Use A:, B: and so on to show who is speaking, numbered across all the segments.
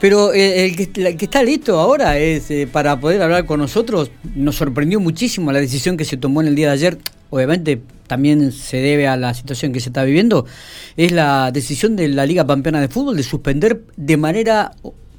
A: Pero eh, el, que, está listo ahora es eh, para poder hablar con nosotros. Nos sorprendió muchísimo la decisión que se tomó en el día de ayer. Obviamente también se debe a la situación que se está viviendo. Es la decisión de la Liga Pampeana de Fútbol de suspender de manera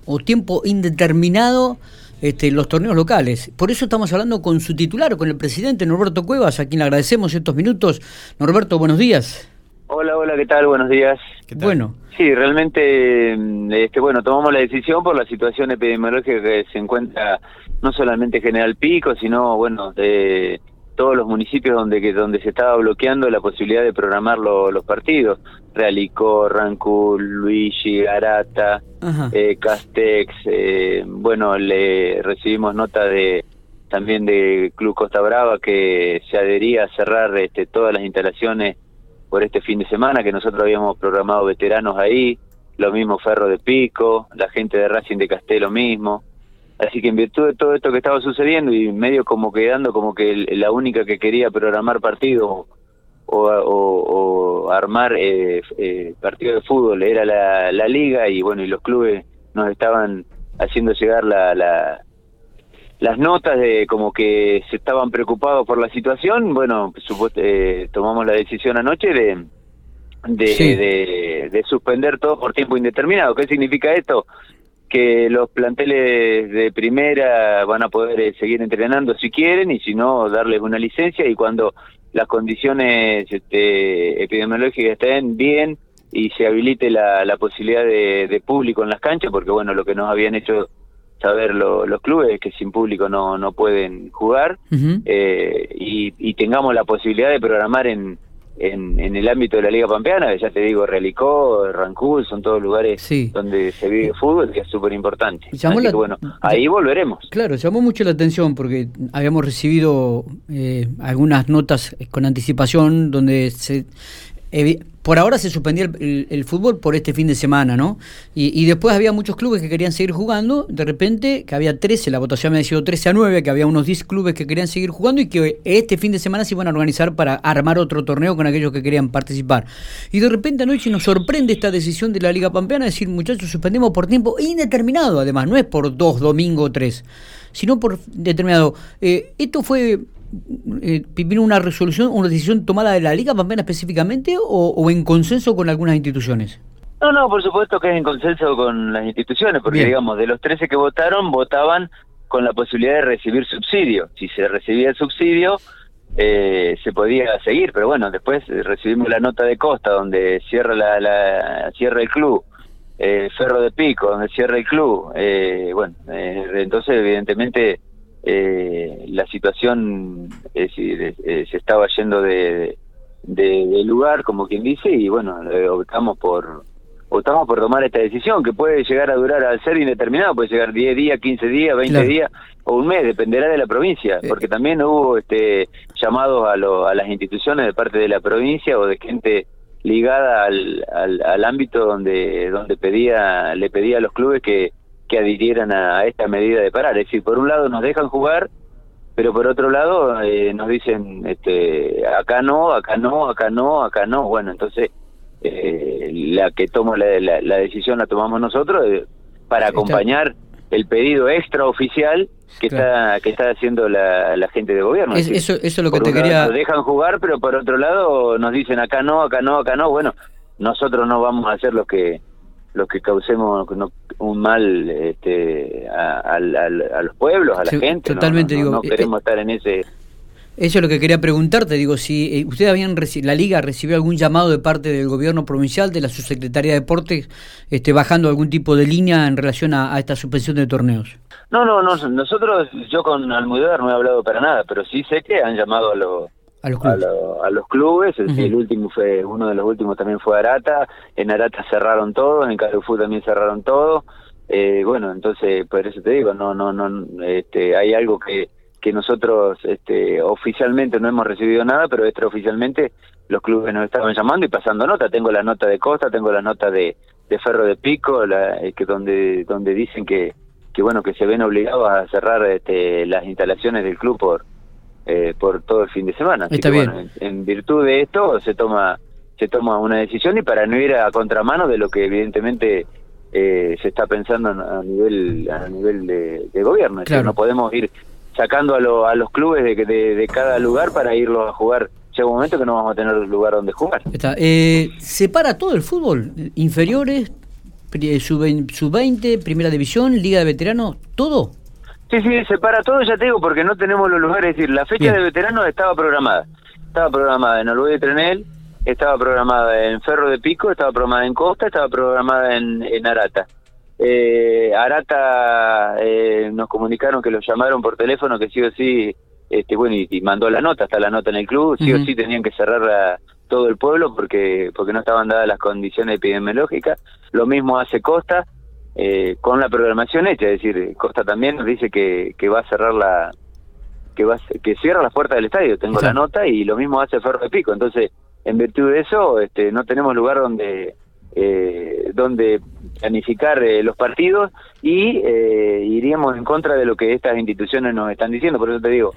A: o, tiempo indeterminado este, los torneos locales. Por eso estamos hablando con su titular, con el presidente Norberto Cuevas, a quien le agradecemos estos minutos. Norberto, buenos días.
B: Hola, hola, ¿qué tal? Buenos días.
A: Bueno.
B: Sí, realmente, mm, este, bueno, tomamos la decisión por la situación epidemiológica que se encuentra no solamente General Pico, sino, bueno, de todos los municipios donde donde se estaba bloqueando la posibilidad de programar los partidos. Realicó, Rancul, Luigi, Garata, eh, Castex, eh, bueno, le recibimos nota de también de Club Costa Brava que se adhería a cerrar este, todas las instalaciones por este fin de semana, que nosotros habíamos programado veteranos ahí, lo mismo Ferro de Pico, la gente de Racing de Castelo mismo. Así que en virtud de todo esto que estaba sucediendo y medio como quedando como que la única que quería programar partido o, armar eh, eh, partido de fútbol era la, la, liga y bueno, y los clubes nos estaban haciendo llegar la, la, las notas de como que se estaban preocupados por la situación, bueno, eh, tomamos la decisión anoche de de, de, suspender todo por tiempo indeterminado. ¿Qué significa esto? Que los planteles de primera van a poder eh, seguir entrenando si quieren y si no, darles una licencia y cuando las condiciones este, epidemiológicas estén bien y se habilite la, la posibilidad de, de público en las canchas, porque bueno, lo que nos habían hecho saber los clubes que sin público no, no pueden jugar eh, y, tengamos la posibilidad de programar en, en, el ámbito de la Liga Pampeana, ya te digo, Relicó, Rancul, son todos lugares donde se vive fútbol, que es súper importante. bueno, ahí volveremos.
A: Claro, llamó mucho la atención porque habíamos recibido eh, algunas notas con anticipación donde se por ahora se suspendía el, fútbol por este fin de semana, ¿no? Y, después había muchos clubes que querían seguir jugando, de repente, que había 13, la votación había sido 13 a 9, que había unos 10 clubes que querían seguir jugando y que este fin de semana se iban a organizar para armar otro torneo con aquellos que querían participar. Y de repente anoche nos sorprende esta decisión de la Liga Pampeana, decir, muchachos, suspendemos por tiempo indeterminado, además, no es por dos, domingo tres, sino por determinado. Eh, esto fue eh, vino una resolución, una decisión tomada de la Liga Pampeana específicamente o, en consenso con algunas instituciones?
B: No, no, por supuesto que es en consenso con las instituciones, porque digamos, de los 13 que votaron, votaban con la posibilidad de recibir subsidio. Si se recibía el subsidio, eh, se podía seguir, pero bueno, después recibimos la nota de Costa, donde cierra la, la cierra el club, eh, Ferro de Pico, donde cierra el club. Eh, bueno, entonces evidentemente eh, la situación eh, se estaba yendo de, de, lugar, como quien dice, y bueno, optamos por optamos por tomar esta decisión, que puede llegar a durar al ser indeterminado, puede llegar 10 días, 15 días, 20 días o un mes, dependerá de la provincia, eh. porque también hubo este llamados a, lo, a las instituciones de parte de la provincia o de gente ligada al, al, al ámbito donde donde pedía le pedía a los clubes que que adhirieran a, esta medida de parar. Es decir, por un lado nos dejan jugar, pero por otro lado eh, nos dicen, este, acá no, acá no, acá no, acá no. Bueno, entonces eh, la que toma la, la, decisión la tomamos nosotros eh, para acompañar el pedido extraoficial que está que está haciendo la, la gente de gobierno.
A: eso, eso es lo que te quería.
B: Nos dejan jugar, pero por otro lado nos dicen acá no, acá no, acá no. Bueno, nosotros no vamos a hacer lo que los que causemos un mal este, a, los pueblos, a la gente.
A: Totalmente,
B: no,
A: digo.
B: No, queremos estar en ese.
A: Eso es lo que quería preguntarte, digo, si eh, ustedes habían la Liga recibió algún llamado de parte del gobierno provincial, de la subsecretaría de Deportes, este, bajando algún tipo de línea en relación a, esta suspensión de torneos.
B: No, no, no, nosotros, yo con Almudévar no he hablado para nada, pero sí sé que han llamado a los a los clubes, el, último fue uno de los últimos también fue Arata en Arata cerraron todo en Carrefour también cerraron todo eh, bueno entonces por eso te digo no no no este hay algo que que nosotros este oficialmente no hemos recibido nada pero extraoficialmente los clubes nos estaban llamando y pasando nota. Tengo la nota de Costa tengo la nota de, de Ferro de Pico la, eh, que donde donde dicen que que bueno que se ven obligados a cerrar este, las instalaciones del club por eh, por todo el fin de semana.
A: Está bien.
B: en, virtud de esto se toma se toma una decisión y para no ir a contramano de lo que evidentemente se está pensando a nivel a nivel de, gobierno. no podemos ir sacando a, a los clubes de, de, cada lugar para irlos a jugar. Llega un momento que no vamos a tener lugar donde jugar.
A: Está. Eh, ¿Separa todo el fútbol? ¿Inferiores? ¿Sub-20? ¿Primera división? ¿Liga de veteranos? ¿Todo?
B: Sí, sí, separa todo, ya te digo, porque no tenemos los lugares. Es decir, la fecha de veteranos estaba programada. Estaba programada en Noruega de Trenel, estaba programada en Ferro de Pico, estaba programada en Costa, estaba programada en, en Arata. Eh, Arata eh, nos comunicaron que lo llamaron por teléfono que sí o sí, este, bueno, y, mandó la nota, está la nota en el club, sí o sí tenían que cerrar todo el pueblo porque porque no estaban dadas las condiciones epidemiológicas. Lo mismo hace Costa eh, con la programación hecha, es decir, Costa también nos dice que, que va a cerrar la que va que cierra las puertas del estadio. Tengo la nota y lo mismo hace Ferro de Pico. Entonces, en virtud de eso, este, no tenemos lugar donde eh, donde planificar eh, los partidos y eh, iríamos en contra de lo que estas instituciones nos están diciendo. Por eso te digo,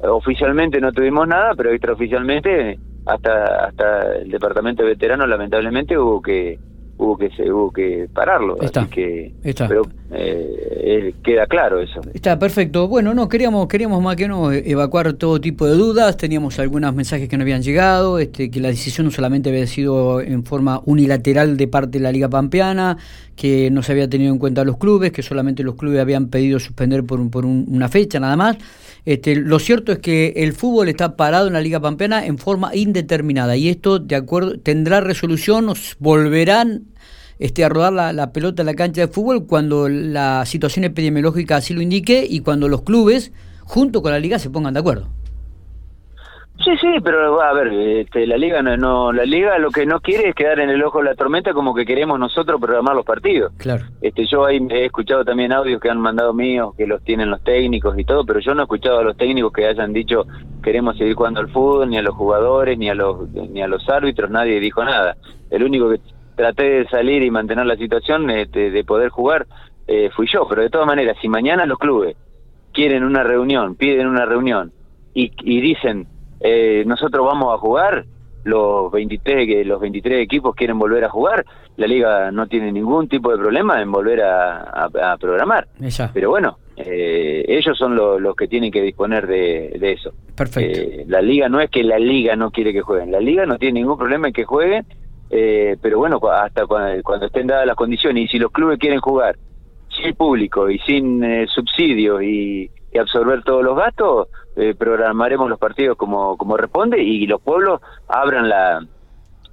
B: oficialmente no tuvimos nada, pero extraoficialmente hasta hasta el departamento de veteranos lamentablemente hubo que hubo que se hubo que pararlo así que pero eh, queda claro eso.
A: Está perfecto. Bueno no queríamos queríamos más que no evacuar todo tipo de dudas. Teníamos algunos mensajes que no habían llegado este que la decisión no solamente había sido en forma unilateral de parte de la liga pampeana que no se había tenido en cuenta los clubes que solamente los clubes habían pedido suspender por, por una fecha nada más. Este, lo cierto es que el fútbol está parado en la Liga Pampeana en forma indeterminada y esto de acuerdo tendrá resolución, volverán este, a rodar la, la, pelota en la cancha de fútbol cuando la situación epidemiológica así lo indique y cuando los clubes, junto con la liga, se pongan de acuerdo.
B: Sí, sí, pero a ver, este, la liga no, la liga lo que no quiere es quedar en el ojo de la tormenta como que queremos nosotros programar los partidos.
A: Claro.
B: Este, yo ahí he escuchado también audios que han mandado míos, que los tienen los técnicos y todo, pero yo no he escuchado a los técnicos que hayan dicho queremos seguir jugando al fútbol, ni a los jugadores, ni a los ni a los árbitros, nadie dijo nada. El único que traté de salir y mantener la situación este, de poder jugar eh, fui yo, pero de todas maneras, si mañana los clubes quieren una reunión, piden una reunión y, y dicen eh, nosotros vamos a jugar, los 23, que los 23 equipos quieren volver a jugar, la liga no tiene ningún tipo de problema en volver a, programar. Pero bueno, eh, ellos son los que tienen que disponer de, eso.
A: Perfecto.
B: Eh, la liga no es que la liga no quiere que jueguen, la liga no tiene ningún problema en que jueguen, pero bueno, hasta cuando, estén dadas las condiciones y si los clubes quieren jugar sin público y sin subsidios y absorber todos los gastos, eh, programaremos los partidos como, como responde y los pueblos abran la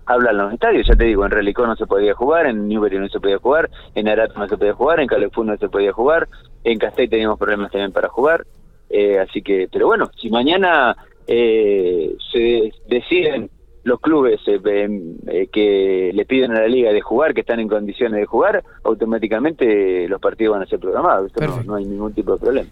B: hablan los estadios, ya te digo, en Relicó no se podía jugar, en Newbery no se podía jugar, en Arato no se podía jugar, en Calefún no se podía jugar, en Castell teníamos problemas también para jugar, eh, así que, pero bueno, si mañana eh, se deciden los clubes eh, eh, que le piden a la liga de jugar, que están en condiciones de jugar, automáticamente los partidos van a ser programados. no, hay ningún tipo de problema.